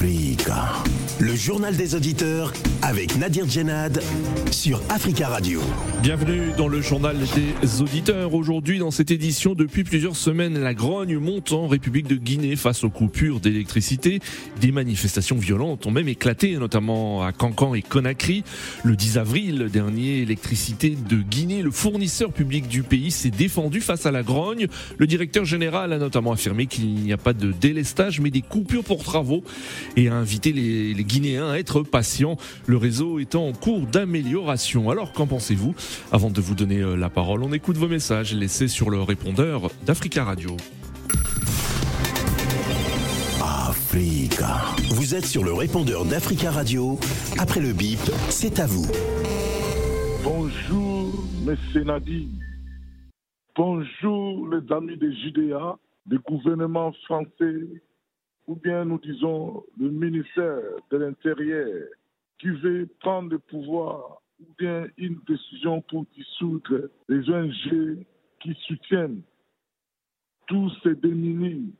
Africa. Le journal des auditeurs avec Nadir Djenad sur Africa Radio. Bienvenue dans le journal des auditeurs. Aujourd'hui, dans cette édition, depuis plusieurs semaines, la grogne monte en République de Guinée face aux coupures d'électricité. Des manifestations violentes ont même éclaté, notamment à Cancan et Conakry. Le 10 avril dernier, l'électricité de Guinée, le fournisseur public du pays, s'est défendu face à la grogne. Le directeur général a notamment affirmé qu'il n'y a pas de délestage, mais des coupures pour travaux et a invité les Guinéens à être patients. Le réseau étant en cours d'amélioration. Alors, qu'en pensez-vous Avant de vous donner euh, la parole, on écoute vos messages laissés sur le répondeur d'Africa Radio. Africa. Vous êtes sur le répondeur d'Africa Radio. Après le bip, c'est à vous. Bonjour, Monsieur Nadi. Bonjour, les amis des JDA, du gouvernement français, ou bien nous disons le ministère de l'Intérieur, qui veut prendre le pouvoir, ou bien une décision pour dissoudre les ONG qui soutiennent tous ces démunis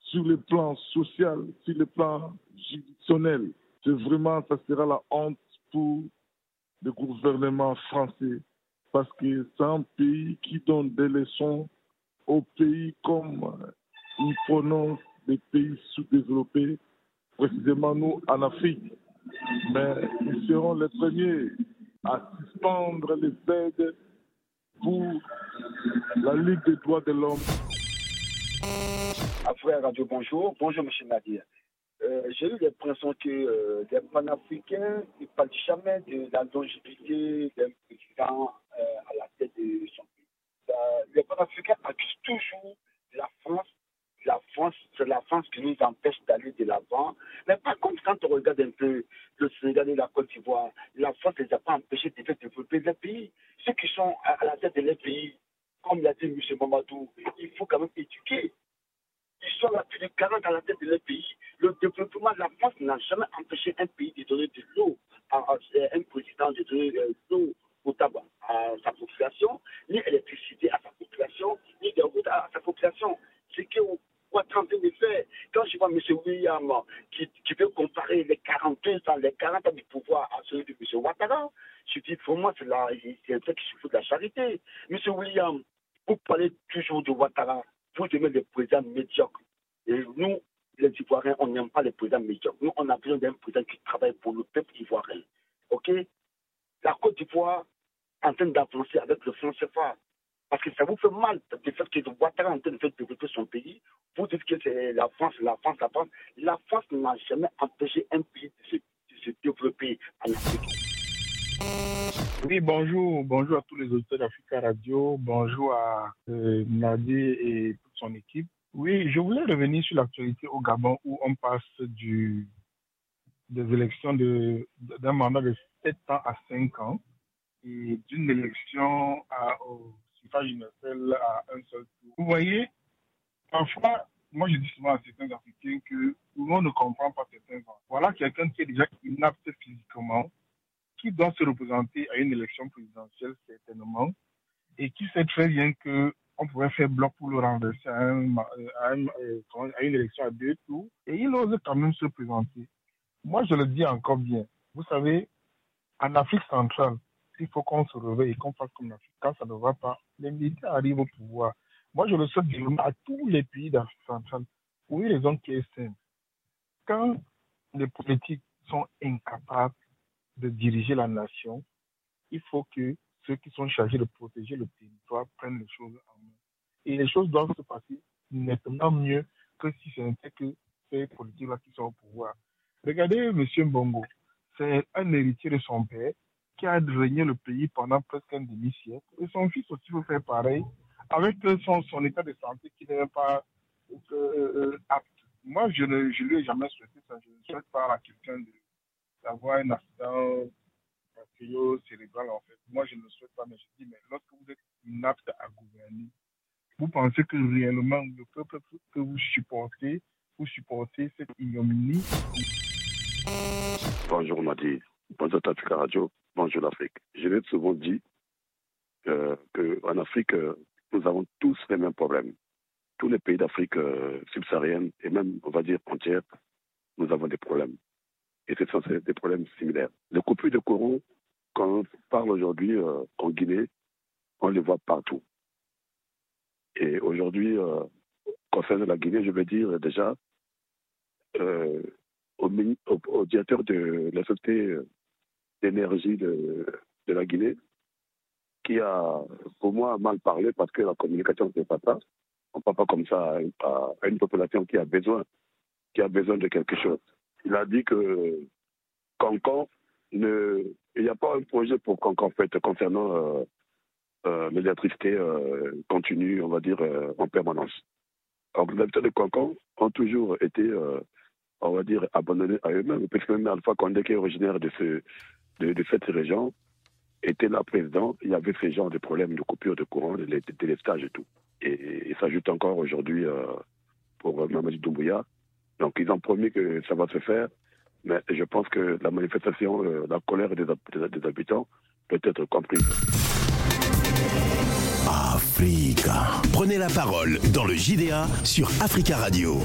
sur le plan social, sur le plan juridictionnel. C'est vraiment, ça sera la honte pour le gouvernement français parce que c'est un pays qui donne des leçons aux pays comme ils prononcent des pays sous-développés, précisément nous en Afrique. Mais ils seront les premiers à suspendre les aides pour la Ligue des droits de l'homme. Africa Radio, bonjour. Bonjour, M. Nadir. Euh, J'ai eu l'impression que euh, les panafricains ne parlent jamais de la longévité d'un président euh, à la tête de son pays. Euh, les panafricains accusent toujours la France. La France, c'est la France qui nous empêche d'aller de l'avant. Mais par contre, quand on regarde un peu le Sénégal et la Côte d'Ivoire, la France ne les a pas empêchés de faire développer les pays. Ceux qui sont à la tête de les pays, comme l'a dit M. Mamadou, il faut quand même éduquer. Ils sont là depuis 40 à la tête de leur pays. Le développement de la France n'a jamais empêché un pays de donner de l'eau à un président de donner euh, de l'eau potable à sa population, ni électricité à sa population, ni de routes à sa population. C'est que Ouattara en train de faire. Quand je vois M. William qui, qui veut comparer les 42 ans, les 40 ans du pouvoir à celui de M. Ouattara, je dis pour moi, c'est un truc qui se fout de la charité. M. William, vous parlez toujours de Ouattara, vous aimez les présidents médiocres. Et nous, les Ivoiriens, on n'aime pas les présidents médiocres. Nous, on a besoin d'un président qui travaille pour le peuple ivoirien. OK? La Côte d'Ivoire est en train d'avancer avec le franc CFA. Parce que ça vous fait mal de fait que Ouattara est en train de faire développer son pays. Vous dites que c'est la France, la France, la France. La France n'a jamais empêché un pays de se, développer en Afrique. Oui, bonjour, bonjour à tous les auditeurs d'Africa Radio, bonjour à euh, Nadi et toute son équipe. Oui, je voulais revenir sur l'actualité au Gabon où on passe du, des élections d'un mandat de 7 ans à 5 ans et d'une élection à, suffrage universel à un seul tour. Vous voyez, parfois, moi je dis souvent à certains Africains que tout le monde ne comprend pas certains gens. Voilà quelqu'un qui est déjà inapte physiquement, qui doit se représenter à une élection présidentielle certainement et qui sait très bien que on pourrait faire bloc pour le renverser euh, euh, à une élection à deux tours et il ose quand même se présenter. Moi, je le dis encore bien. Vous savez, en Afrique centrale, il faut qu'on se réveille et qu'on fasse comme l'Afrique. Quand ça ne va pas, les militaires arrivent au pouvoir. Moi, je le souhaite vivement à tous les pays d'Afrique centrale pour une raison qui est simple. Quand les politiques sont incapables de diriger la nation, il faut que ceux qui sont chargés de protéger le territoire prennent les choses en main. Et les choses doivent se passer nettement mieux que si ce n'était que ces politiques-là qui sont au pouvoir. Regardez M. Bongo, c'est un héritier de son père qui a régné le pays pendant presque un demi-siècle. Et son fils aussi veut faire pareil avec son, son état de santé qui n'est pas euh, euh, apte. Moi, je ne je lui ai jamais souhaité ça. Je ne souhaite pas à quelqu'un d'avoir un accident cardio-cérébral, en fait. Moi, je ne le souhaite pas, mais je dis, mais lorsque vous êtes inapte à gouverner, vous pensez que réellement le peuple que vous supportez, vous supportez cette ignominie? Bonjour Madi, bonjour Africa Radio, l'Afrique. Je l'ai souvent dit euh, qu'en Afrique, euh, nous avons tous les mêmes problèmes. Tous les pays d'Afrique euh, subsaharienne et même, on va dire, entière, nous avons des problèmes. Et ce sont des problèmes similaires. Les coupures de courant, quand on parle aujourd'hui euh, en Guinée, on les voit partout. Et aujourd'hui, euh, concernant la Guinée, je veux dire déjà euh, au, au, directeur de la société d'énergie de, de, la Guinée, qui a, pour moi, mal parlé parce que la communication, c'est pas ça. On ne parle pas comme ça à, une population qui a besoin, qui a besoin de quelque chose. Il a dit que Cancan, il n'y a pas un projet pour Cancan, en fait, concernant euh, euh, l'électricité euh, continue, on va dire, euh, en permanence. Alors, les habitants de Cancan ont toujours été, euh, on va dire, abandonnés à eux-mêmes, parce que même Alpha Condé, qui est originaire de, ce, de, cette région, était là président, il y avait ce genre de problèmes de coupure de courant, de, délestage et tout. Et, et s'ajoute encore aujourd'hui euh, pour euh, Mamadou Doumbouya. Donc ils ont promis que ça va se faire, mais je pense que la manifestation, euh, la colère des, des, des, habitants peut être comprise. Africa. Prenez la parole dans le JDA sur Africa Radio.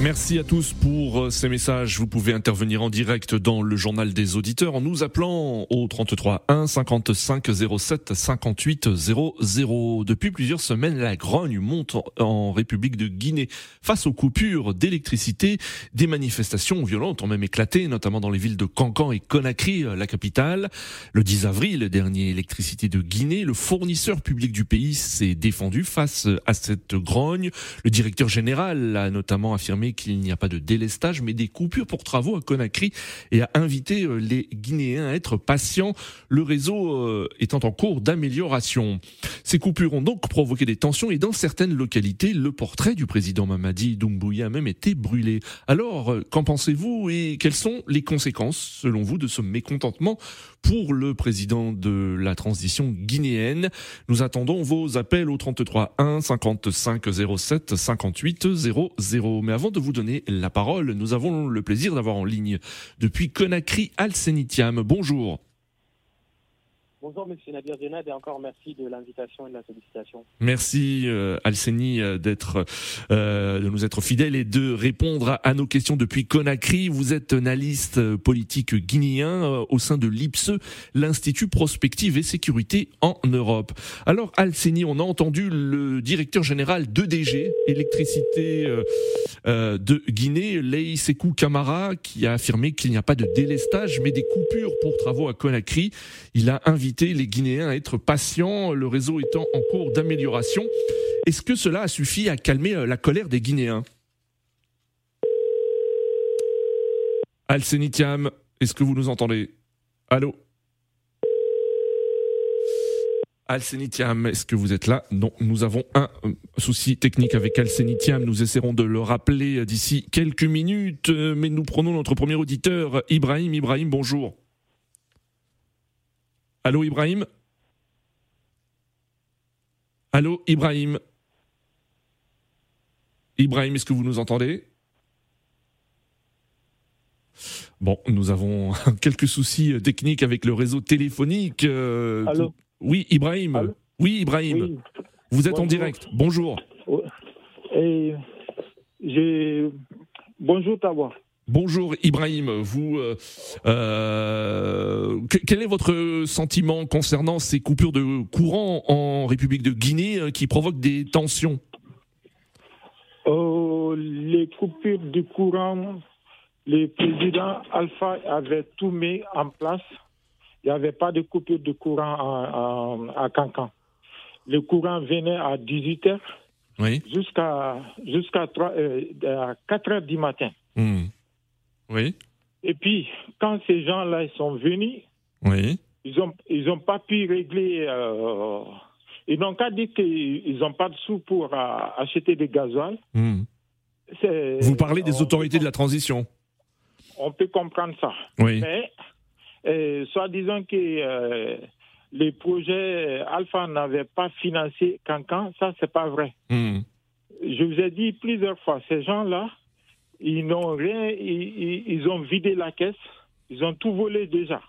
Merci à tous pour ces messages. Vous pouvez intervenir en direct dans le journal des auditeurs en nous appelant au 33 1 55 07 58 00. Depuis plusieurs semaines, la grogne monte en République de Guinée face aux coupures d'électricité. Des manifestations violentes ont même éclaté, notamment dans les villes de Cancan et Conakry, la capitale. Le 10 avril dernier, électricité de Guinée, le fournisseur public du pays s'est défendu face à cette grogne. Le directeur général a notamment affirmé qu'il n'y a pas de délestage, mais des coupures pour travaux à Conakry et a invité les Guinéens à être patients, le réseau étant en cours d'amélioration. Ces coupures ont donc provoqué des tensions et dans certaines localités, le portrait du président Mamadi Doumbouya a même été brûlé. Alors, qu'en pensez-vous et quelles sont les conséquences, selon vous, de ce mécontentement pour le président de la transition guinéenne. Nous attendons vos appels au 33 1 55 07 58 00. Mais avant de vous donner la parole, nous avons le plaisir d'avoir en ligne depuis Conakry Alcenitiam. Bonjour. Bonjour Monsieur Nadir Djenad et encore merci de l'invitation et de la sollicitation. Merci euh, Alceni d'être euh, de nous être fidèle et de répondre à, nos questions depuis Conakry. Vous êtes analyste politique guinéen euh, au sein de l'IPSE, l'Institut Prospective et Sécurité en Europe. Alors Alceni, on a entendu le directeur général d'EDG, électricité euh, de Guinée, Lei Sekou Kamara, qui a affirmé qu'il n'y a pas de délestage mais des coupures pour travaux à Conakry. Il a invité les Guinéens à être patients, le réseau étant en cours d'amélioration. Est-ce que cela a suffi à calmer la colère des Guinéens? Alcenitiam, est-ce que vous nous entendez? Allô? Alcenitiam, est-ce que vous êtes là? Non, nous avons un souci technique avec Alcenitiam. Nous essaierons de le rappeler d'ici quelques minutes, mais nous prenons notre premier auditeur, Ibrahim. Ibrahim, bonjour. Allô Ibrahim? Allô Ibrahim? Ibrahim, est-ce que vous nous entendez? Bon, nous avons quelques soucis techniques avec le réseau téléphonique. Allô? Oui, Ibrahim. Allô? Oui, Ibrahim. Oui. Vous êtes Bonjour. en direct. Bonjour. Et. Bonjour Tawa. Bonjour Ibrahim, vous, euh, euh, quel est votre sentiment concernant ces coupures de courant en République de Guinée euh, qui provoquent des tensions? Les coupures de courant, le président Alpha avait tout mis en place. Il n'y avait pas de coupure de courant à, à, à Cancan. Le courant venait à 18 h Oui. jusqu'à jusqu'à 3 euh, 4 heures du matin. Hmm. Oui. Et puis, quand ces gens-là sont venus, Oui. ils n'ont ils ont pas pu régler. euh, ils n'ont qu'à dire qu'ils n'ont pas de sous pour euh, acheter des gasoil. Hmm. Vous parlez des autorités de la transition On peut comprendre ça. Oui. Mais, euh, soit disant que euh, les projets Alpha n'avaient pas financé Cancan, ça, c'est pas vrai. Hmm. Je vous ai dit plusieurs fois, ces gens-là, ils n'ont rien, ils, ont vidé la caisse, ils ont tout volé déjà.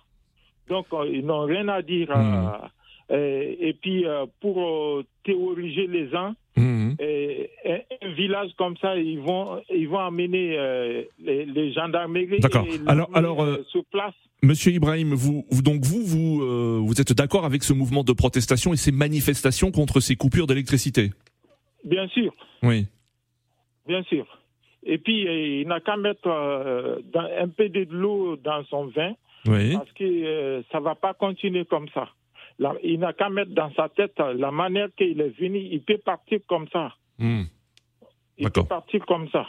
Donc, euh, ils n'ont rien à dire. euh, et puis, euh, pour euh, théoriser les gens, Hmm. Et, un, village comme ça, ils vont, ils vont amener euh, les, les, gendarmeries D'accord. Alors, alors euh, sur place. Monsieur Ibrahim, vous, donc vous, vous, euh, vous êtes d'accord avec ce mouvement de protestation et ces manifestations contre ces coupures d'électricité? Bien sûr. Oui. Bien sûr. Et puis, il n'a qu'à mettre un peu de l'eau dans son vin. Oui. Parce que ça ne va pas continuer comme ça il n'a qu'à mettre dans sa tête la manière qu'il est venu, il peut partir comme ça. Hmm. Il peut partir comme ça.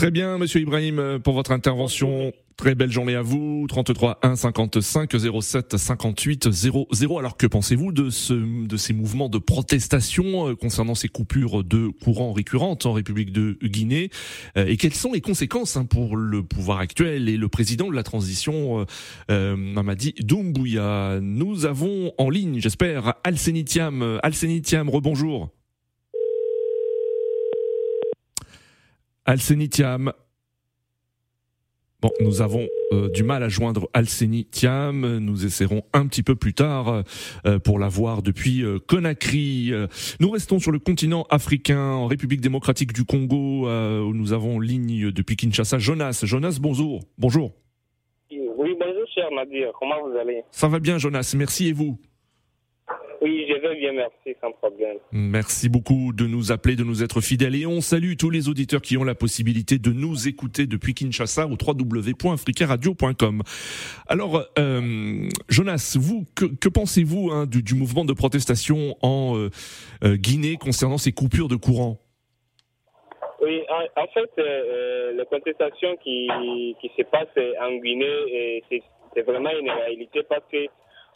Très bien, Monsieur Ibrahim, pour votre intervention. Très belle journée à vous. 33 1 55 07 58 00. Alors que pensez-vous de ce de ces mouvements de protestation euh, concernant ces coupures de courant récurrentes en République de Guinée euh, et quelles sont les conséquences hein, pour le pouvoir actuel et le président de la transition euh, Mamadi Doumbouya? Nous avons en ligne, j'espère, Alcenitiam. Alcenitiam, rebonjour. Alcenitiam. Bon, nous avons euh, du mal à joindre Alceni Thiam. Nous essaierons un petit peu plus tard euh, pour la voir depuis euh, Conakry. Nous restons sur le continent africain, en République démocratique du Congo, où nous avons ligne depuis Kinshasa. Jonas, Jonas, bonjour. Bonjour. Oui, bonjour, cher Nadir. Comment vous allez? Ça va bien, Jonas. Merci et vous? Oui, je vais bien, merci, sans problème. Merci beaucoup de nous appeler, de nous être fidèles. Et on salue tous les auditeurs qui ont la possibilité de nous écouter depuis Kinshasa au www.africaradio.com. Alors, euh, Jonas, vous, que, pensez-vous hein, du, mouvement de protestation en euh, euh, Guinée concernant ces coupures de courant? Oui, en, fait, euh, la contestation qui, qui se passe en Guinée, c'est vraiment une réalité parce que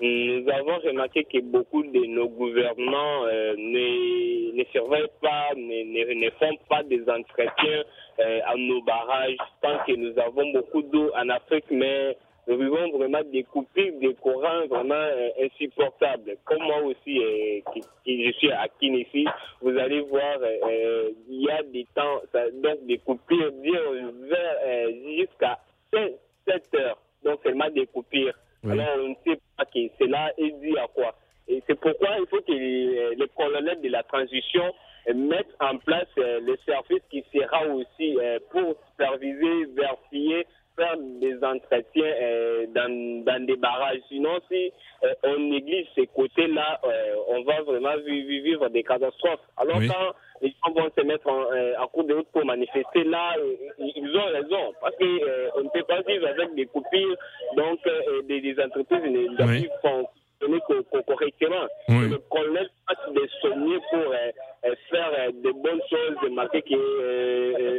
nous avons remarqué que beaucoup de nos gouvernements euh, ne, surveillent pas, ne, font pas des entretiens euh, à nos barrages, tant que nous avons beaucoup d'eau en Afrique, mais nous vivons vraiment des coupures de courant vraiment euh, insupportables. Comme moi aussi, qui, je suis à Kin ici, vous allez voir, il y a des temps, donc des coupures jusqu'à 7 heures. Donc seulement des coupures. Alors, on ne sait pas que cela est dû à quoi. Et c'est pourquoi il faut que les, colonels de la transition mettent en place euh, le service qui sera aussi euh, pour superviser, vérifier, faire des entretiens euh, dans, dans, des barrages. Sinon, si on néglige ces côtés-là, on va vraiment vivre des catastrophes. Alors quand les gens vont se mettre en, cours de route pour manifester, là, ils ont raison. Parce qu'on ne peut pas vivre avec des coupures, donc des, des, entreprises oui. font correctement. Oui. Le colonel passe des soignés pour euh, euh, faire euh, de bonnes choses, de marquer que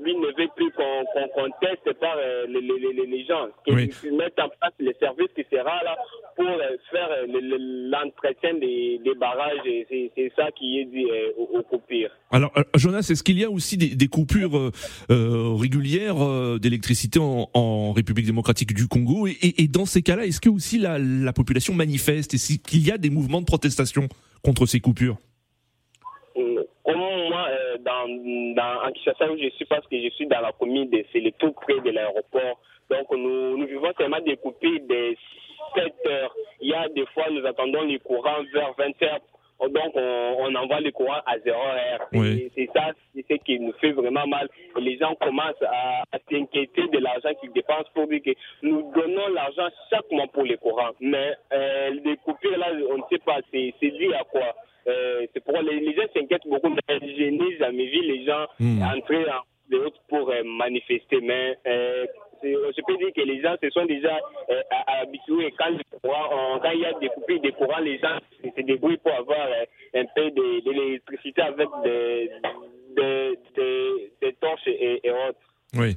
lui ne veut plus qu'on conteste par les, les, les, gens, qu'ils mettent en place les services qui sera là pour faire l'entretien des, des, barrages. C'est ça qui est dit au, au, pire. Alors, Jonas, est-ce qu'il y a aussi des, des coupures régulières d'électricité en, en, République démocratique du Congo? Et, et, et dans ces cas-là, est-ce que aussi la, la population manifeste et qu'il y a des mouvements de protestation contre ces coupures? euh, dans, dans, où je suis, parce que je suis dans la commune de c'est tout près de l'aéroport. Donc nous, nous vivons tellement des coupures de 7 heures. Il y a des fois, nous attendons les courants vers 20 heures donc on, envoie le courant à 0 heure. C'est ça, c'est ce qui nous fait vraiment mal. les gens commencent à, s'inquiéter de l'argent qu'ils dépensent pour dire que nous donnons l'argent chaque mois pour les courants. Mais euh, les coupures là, on ne sait pas, c'est dû à quoi? Euh, C'est pour les, gens s'inquiètent beaucoup, mais je n'ai jamais vu les gens hmm. entrer en pour euh, manifester. Mais euh, je peux dire que les gens se sont déjà euh, habitués. Quand, quand il y a des coupures de courant, les gens se débrouillent pour avoir euh, un peu d'électricité avec des, des torches et, et autres. Oui.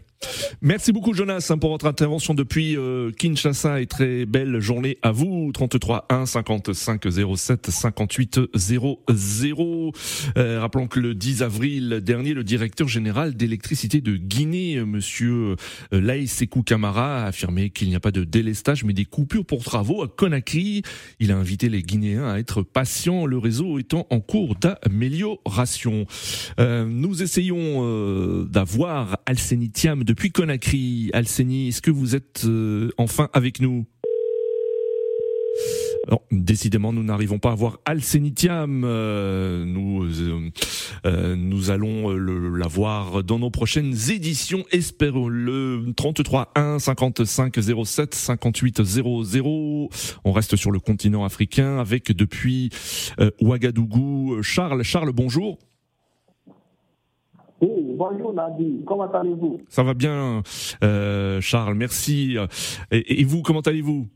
Merci beaucoup Jonas hein, pour votre intervention depuis euh, Kinshasa et très belle journée à vous. 33 1 55 07 58 00. rappelons que le 10 avril dernier, le directeur général d'électricité de Guinée, euh, Monsieur euh, Laïs Sekou Kamara, a affirmé qu'il n'y a pas de délestage mais des coupures pour travaux à Conakry. Il a invité les Guinéens à être patients, le réseau étant en cours d'amélioration. Euh, nous essayons d'avoir Alcenitiam depuis Conakry. Alceni, est-ce que vous êtes euh, enfin avec nous? Décidément, nous n'arrivons pas à voir Alcenitiam. Euh, nous, euh, euh, nous allons la voir dans nos prochaines éditions. Espérons le 33 1 55 07 58 00. On reste sur le continent africain avec depuis Ouagadougou Charles. Charles, bonjour. Oui, bonjour Nadi, comment allez-vous? Ça va bien, Charles, merci. et vous, comment allez-vous?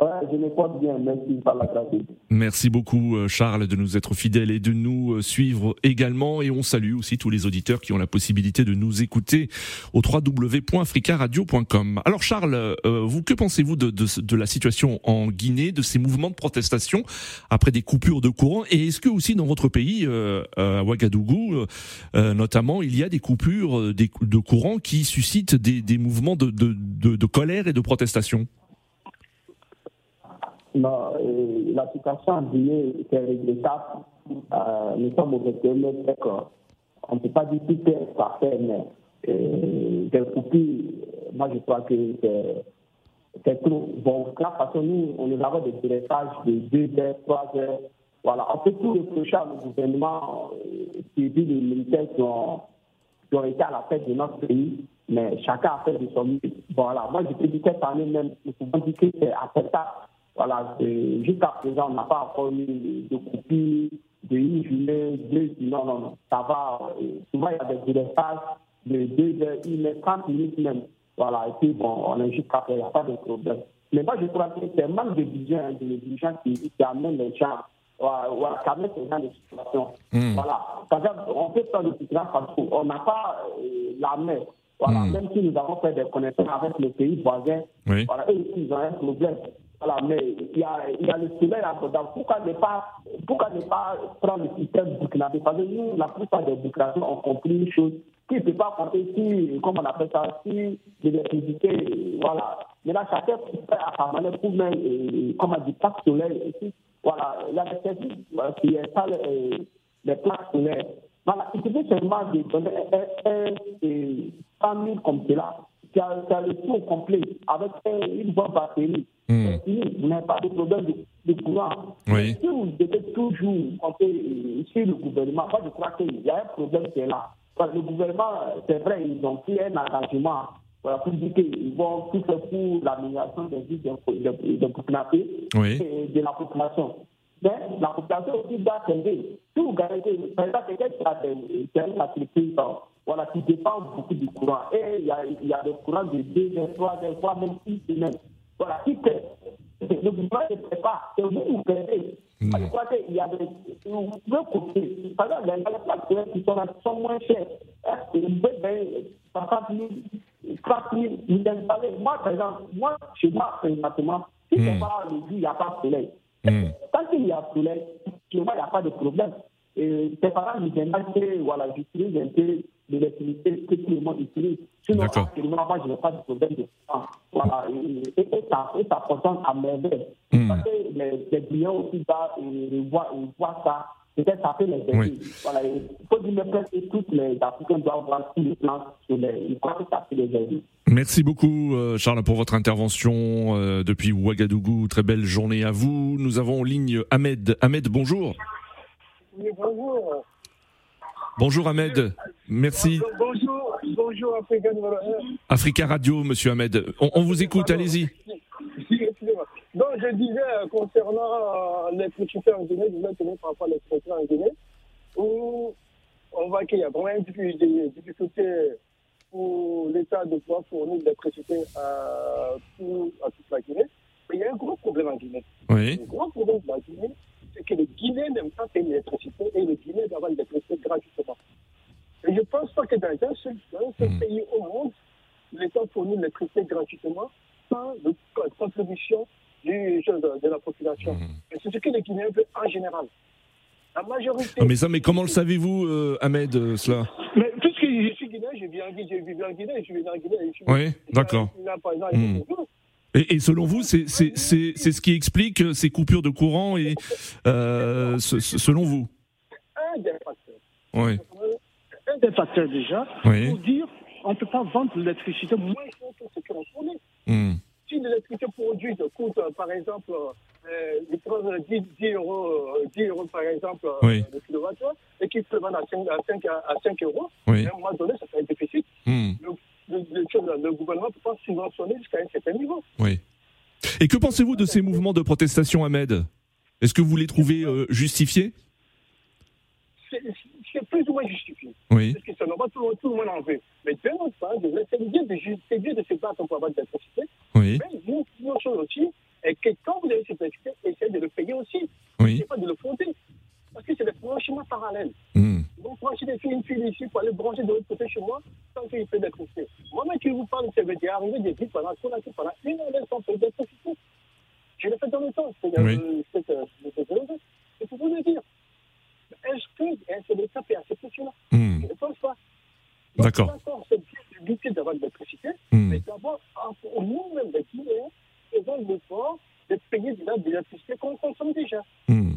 Je porte bien, merci par la Merci beaucoup euh, Charles de nous être fidèles et de nous euh, suivre également. Et on salue aussi tous les auditeurs qui ont la possibilité de nous écouter au www.africaradio.com. Alors Charles, euh, vous que pensez-vous de, de, de, la situation en Guinée, de ces mouvements de protestation après des coupures de courant? Et est-ce que aussi dans votre pays, à Ouagadougou notamment, il y a des coupures de courant qui suscitent des, des mouvements de, de colère et de protestation? Non, la situation en Guinée est regrettable. Euh, nous sommes au 21 siècle. On ne peut pas dire tout est parfait, mais euh, des coupures, moi je crois que c'est trop. Bon, là, parce que nous, on nous avons des dressages de 2 heures, 3 heures. Voilà, on peut tout reprocher au gouvernement euh, qui dit les militaires qui ont, qui ont, été à la tête de notre pays, mais chacun a fait de son mieux. Voilà, moi je peux dire cette année même, nous pouvons dire que c'est acceptable voilà, jusqu'à présent, on n'a pas encore eu de copie de une journée, deux, non, non, non, ça va. Euh, souvent, il y a des délaissages de deux heures, une heure, 30 minutes même. Voilà, et puis bon, on est jusqu'à présent, il n'y a pas de problème. Mais moi, je crois que c'est un manque de vision hein, de dirigeants qui, qui amène les gens voilà, qui amène ces gens de situation. Hmm. Voilà. on peut faire le Burkina Faso, on n'a pas euh, la main. Voilà, hmm. même si nous avons fait des connexions avec les pays voisins, voilà, eux, ils ont un problème. Voilà, mais il y a, y a le soleil côté. Pourquoi ne pas, pourquoi ne pas prendre le système burkinabé? Parce que nous, la plupart des burkinabés ont compris une chose qui ne peut pas compter si, comment on appelle ça, si l'électricité, voilà. Mais là, chacun fait à sa manière pour même, comme on dit, plaques solaires. Voilà, il y a des services euh, qui installent euh, les plaques solaires. Voilà, il suffit seulement de donner un, un, un 100 000 comme cela qui a, le tour complet avec une bonne batterie. Hmm. Vous n'avez pas de problème de, courant. Oui. Si vous devez toujours compter sur le gouvernement, moi je crois qu'il y a un problème qui est là. le gouvernement, c'est vrai, ils ont pris un engagement voilà, pour dire qu'ils vont tout faire pour l'amélioration des vies de, de la population. Mais la population aussi doit s'aider. Si vous gagnez, par exemple, quelqu'un qui a une activité voilà, qui dépend beaucoup du courant. Et il y a, il y a des courants de 2 3 voire même 6 semaines. Voilà, qui fait Le gouvernement ne fait pas. C'est vous qui payez. Mm. Je crois qu'il y a des. Vous pouvez coûter. Par exemple, les plaques qui sont, sont moins chères. Vous pouvez payer 50 000, 30 000, vous installez. Moi, par exemple, moi, chez moi, présentement, si c'est mm. pas le jour, il n'y a pas de soleil. Mm. Tant qu'il y a soleil, chez moi, il n'y a pas de problème. Et c'est pas grave, je voilà, j'utilise un peu l'électricité que tout le monde utilise. Sinon, actuellement, moi, je n'ai pas de problème de temps. Voilà, et, et, et, ça, et ça fonctionne à merveille. Mm. Parce que les, les clients aussi ils voient, ils voient ça. Peut-être ça peut les. Oui. Voilà, il faut dire que toutes les Africains doivent voir tous les plans sur les. Je crois que ça peut les aider. Merci beaucoup, euh, Charles, pour votre intervention euh, depuis Ouagadougou. Très belle journée à vous. Nous avons en ligne Ahmed. Ahmed, bonjour. Oui, bonjour. Bonjour Ahmed, merci. Bonjour, bonjour Africa, Africa Radio, monsieur Ahmed. On, vous écoute, allez-y. Donc je disais euh, concernant euh, les producteurs en Guinée, je voulais tenir par rapport à les producteurs en Guinée, où on voit qu'il y a vraiment des difficultés pour l'État de pouvoir fournir l'électricité à, à toute la Guinée. Mais il y a un gros problème en Guinée. Oui. Un gros problème en Guinée, c'est que les Guinéens n'aiment pas payer l'électricité et les Guinéens doivent l'électricité gratuitement. Et je ne pense pas que dans un seul, hmm. pays au monde, l'État fournit l'électricité gratuitement sans la contribution du, de, de, la population. Hmm. Et c'est ce que les Guinéens veulent en général. La majorité. Ah, mais ça, mais comment le savez-vous, euh, Ahmed, euh, cela? Mais puisque je suis guinéen, je vis en Guinée, en Guinée, je vis en Guinée. oui, d'accord. Et, selon vous, c'est ce qui explique euh, ces coupures de courant et euh, selon vous? Un des facteurs. Oui. Un des facteurs déjà, pour dire on ne peut pas vendre l'électricité moins cher que ce qu'on fournit. Hmm. Si l'électricité produite coûte, euh, par exemple, euh, ils prennent 10, 10 euros, euh, 10 euros, par exemple, euh, Oui. le kilowattheure, et qu'ils se vendent à 5, à 5, à 5 euros, Oui. à un moment donné, ça fait un déficit. Hmm. Le, gouvernement ne peut pas subventionner jusqu'à un certain niveau. Oui. Et que pensez-vous de ces mouvements de protestation, Ahmed? Est-ce que vous les trouvez euh, justifiés? C'est plus ou moins justifié. Oui. Parce que c'est normal, tout, tout le monde en veut. Mais d'un autre part, c'est bien de, de se battre pour avoir de l'électricité. Oui. Mais une, une autre chose aussi, est que quand vous avez cette électricité, essayez de le payer aussi. Oui. C'est pas de le fonder. Parce que c'est des branchements parallèles. Hmm. Donc, brancher des filles, une fille ici pour aller brancher de l'autre côté chez moi sans qu'il paye d'électricité. Moi-même qui vous parle, veut dire arriver des vies pendant, pendant, pendant une heure sans payer d'électricité. Je l'ai fait dans le temps. C'est Oui. euh, c'est, euh, c'est, c'est pour vous le dire. Est-ce que hein, c'est l'État peut accepter cela Hmm. Je ne pense pas. D'accord. D'accord, c'est bien lutter d'avoir de l'électricité, Hmm. mais d'abord, nous-mêmes, les Guinéens, faisons l'effort de payer de l'électricité qu'on consomme déjà. Hmm.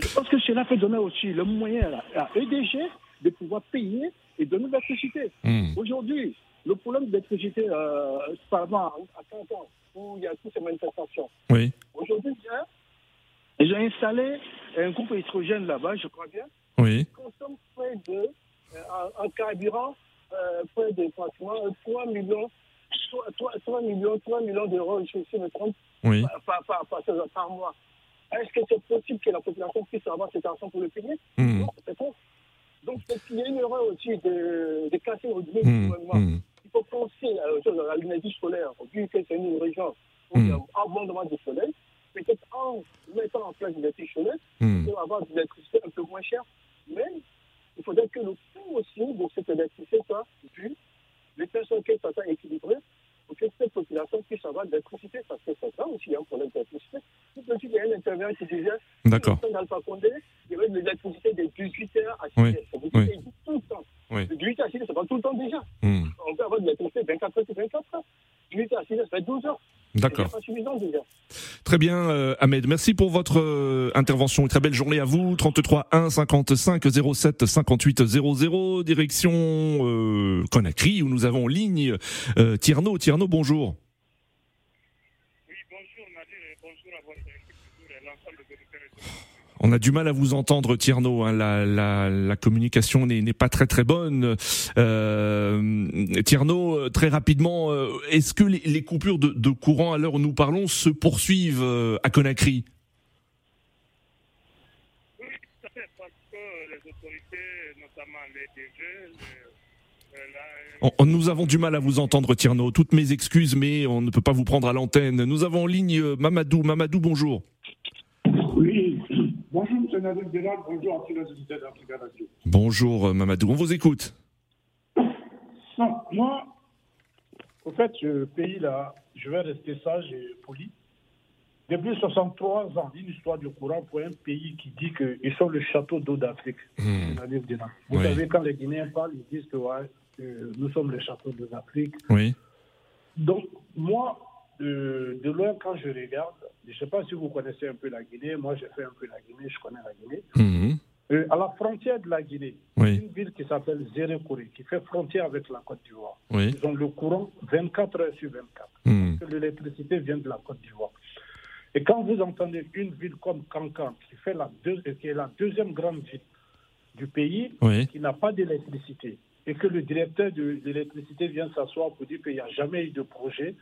Je pense que cela peut donner aussi le moyen à, EDG de pouvoir payer et donner de l'électricité. Hmm. Aujourd'hui, le problème de l'électricité, euh, par exemple, à 15 ans, où il y a toutes ces manifestations, Oui. aujourd'hui, ils ont installé un groupe électrogène là-bas, je crois bien, Oui. consomme près de, euh, en, en carburant, euh, près de pratiquement 3 millions, 3, 3 millions, 3 millions d'euros, je me trompe, Oui. par, par, par- par mois. Est-ce que c'est possible que la population puisse avoir cet argent pour le payer Hmm. Non, c'est faux. Donc, c'est qu'il y a une erreur aussi de, de casser au niveau Hmm. du gouvernement. Hmm. Il faut penser à, aux choses, à l'énergie solaire, vu que c'est une région où il y a Hmm. abondamment de soleil. Peut-être en mettant en place l'électricité solaire, on peut avoir de l'électricité un peu moins chère. Mais il faudrait que le coût aussi de cette électricité soit vu, de telle sorte que ça soit équilibré pour que cette population puisse avoir de l'électricité. Parce que c'est ça aussi un problème d'électricité. Tout suite, il y a un intervenant qui disait D'accord. dans Alpha Condé, il y avait de l'électricité de 18h à 6h. Oui. Ça Oui. tout le temps. Oui. De 18h à 6h, c'est pas tout le temps déjà. Hmm. On peut avoir de l'électricité 24 heures sur 24 heures. 18h à 6h, ça fait 12 heures. D'accord. Très bien, euh, Ahmed. Merci pour votre euh, intervention. Une très belle journée à vous. 33 1 55 07 58 00. Direction euh, Conakry où nous avons en ligne euh, Tierno. Tierno, bonjour. On a du mal à vous entendre, Tierno. hein. La, la, la communication n'est pas très très bonne. Euh, Tierno, euh, très rapidement, euh, est-ce que les, les coupures de, de courant à l'heure où nous parlons se poursuivent euh, à Conakry? On- on- nous avons du mal à vous entendre, Tierno. Toutes mes excuses, mais on ne peut pas vous prendre à l'antenne. Nous avons en ligne euh, Mamadou. Mamadou, bonjour. Oui, bonjour M. Nadir Delal, bonjour à d'Africa Radio. Bonjour, euh, Mamadou. On vous écoute. Non, moi, au fait, ce pays-là, je vais rester sage et poli. Depuis 63 ans, une histoire du courant pour un pays qui dit qu'ils sont le château d'eau d'Afrique. M. Nadir Delal. Vous Oui. savez, quand les Guinéens parlent, ils disent que ouais, nous sommes le château d'eau d'Afrique. Oui. Donc, moi, de, de loin, quand je regarde, je ne sais pas si vous connaissez un peu la Guinée, moi j'ai fait un peu la Guinée, je connais la Guinée. Mhm. Euh, à la frontière de la Guinée, Oui. une ville qui s'appelle Zérékouré, qui fait frontière avec la Côte d'Ivoire. Oui. Ils ont le courant 24 heures sur 24. Mhm. Parce que l'électricité vient de la Côte d'Ivoire. Et quand vous entendez une ville comme Cancan, qui, fait la deux- qui est la deuxième grande ville du pays, Oui. qui n'a pas d'électricité, et que le directeur de l'électricité vient s'asseoir pour dire qu'il n'y a jamais eu de projet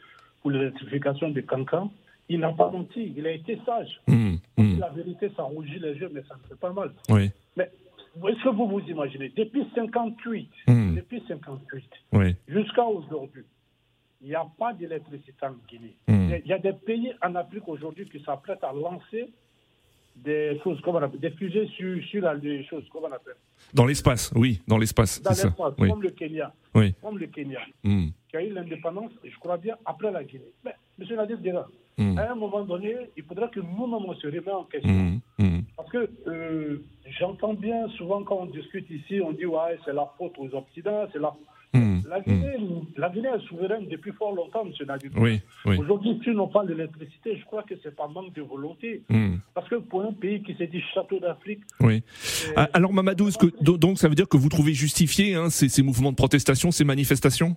pour l'électrification de Cancan, il n'a pas menti, il a été sage. Mhm. Mhm. La vérité, ça rougit les yeux, mais ça ne fait pas mal. Oui. Mais est-ce que vous vous imaginez, depuis 58, Hmm. depuis 58 Oui. jusqu'à aujourd'hui, il n'y a pas d'électricité en Guinée. Hmm. Il y a- des pays en Afrique aujourd'hui qui s'apprêtent à lancer des choses, comment on appelle, des fusées sur, sur la, des choses, comment on appelle, Dans l'espace, oui, dans l'espace, dans l'espace, Oui. comme le Kenya, Oui. comme le Kenya, qui a eu l'indépendance, je crois bien, après la Guinée. Mais, M. Nadir Dera, Hmm. à un moment donné, il faudra que nous-mêmes on se remet en question. Mhm. Mhm. Parce que euh, j'entends bien souvent quand on discute ici, on dit ouais, c'est la faute aux Occidentaux, c'est la. La Guinée, la Guinée est souveraine depuis fort longtemps, M. Nadir. Oui, oui. Aujourd'hui, si n'ont pas d'électricité, je crois que c'est pas manque de volonté. Parce que pour un pays qui s'est dit château d'Afrique, Oui. Ah, Alors Mamadou, que donc ça veut dire que vous trouvez justifié hein, ces, ces mouvements de protestation, ces manifestations?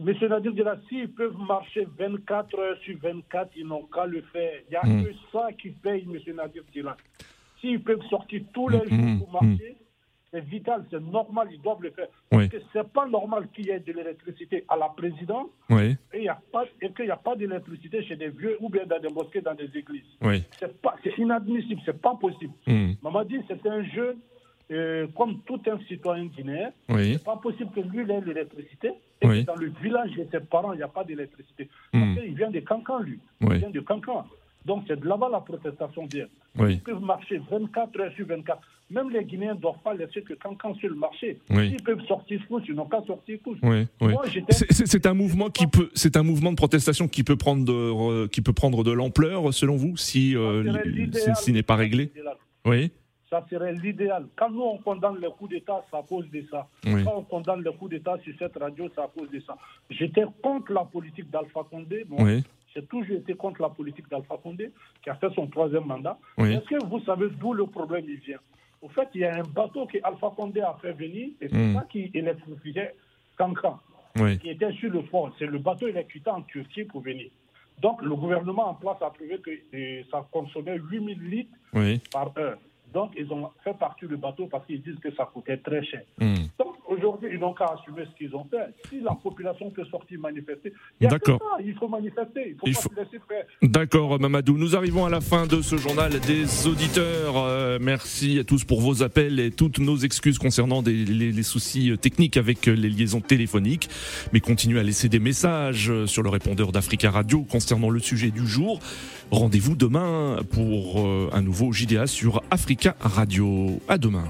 Monsieur Nadir Djela, s'ils peuvent marcher 24 heures sur 24, ils n'ont qu'à le faire. Il n'y a Mm. que ça qui paye, Monsieur Nadir Djela. S'ils peuvent sortir tous les Mm, jours mm, pour marcher, c'est vital, c'est normal, ils doivent le faire. Oui. Parce que c'est pas normal qu'il y ait de l'électricité à la présidence Oui, et, il y a pas- et qu'il n'y a pas d'électricité chez des vieux ou bien dans des mosquées, dans des églises. oui. C'est inadmissible, c'est pas possible. Mm. Mamadi, c'est un jeune, euh, comme tout un citoyen guinéen. Oui. C'est pas possible que lui il ait l'électricité et Oui. que dans le village de ses parents, il n'y a pas d'électricité. Mm. Parce qu'il vient de Cancan, lui. Oui. Il vient de Cancan. Donc c'est de là-bas la protestation vient. Ils peuvent marcher 24 heures sur 24. Même les Guinéens ne doivent pas laisser que Cancan sur le marché. Ils peuvent sortir tous, ils n'ont qu'à sortir j'étais- C'est- un mouvement qui peut, c'est un mouvement de protestation qui peut prendre de, euh, qui peut prendre de l'ampleur selon vous si euh, n'est pas réglé? Oui, Ça serait l'idéal. Quand nous, on condamne le coup d'État, c'est à cause de ça. Oui. Quand on condamne le coup d'État sur cette radio, c'est à cause de ça. J'étais contre la politique d'Alpha Condé. Oui. J'ai toujours été contre la politique d'Alpha Condé, qui a fait son troisième mandat. Oui. Est-ce que vous savez d'où le problème il vient? Au fait, il y a un bateau que Alpha Condé a fait venir, et c'est Mm. ça qui électrifiait Cancan, qui était sur le fond. C'est le bateau électrifié en Turquie pour venir. Donc, le gouvernement en place a trouvé que euh, ça consommait 8000 litres par heure. Donc, ils ont fait partir le bateau parce qu'ils disent que ça coûtait très cher. Mm. Aujourd'hui, ils n'ont qu'à assumer ce qu'ils ont fait. Si la population peut sortir manifester, il D'accord. faut manifester. Il faut faut- se laisser faire. D'accord, Mamadou. Nous arrivons à la fin de ce journal des auditeurs. Euh, merci à tous pour vos appels et toutes nos excuses concernant des- les, les soucis techniques avec les liaisons téléphoniques. Mais continuez à laisser des messages sur le répondeur d'Africa Radio concernant le sujet du jour. Rendez-vous demain pour euh, un nouveau JDA sur Africa Radio. À demain.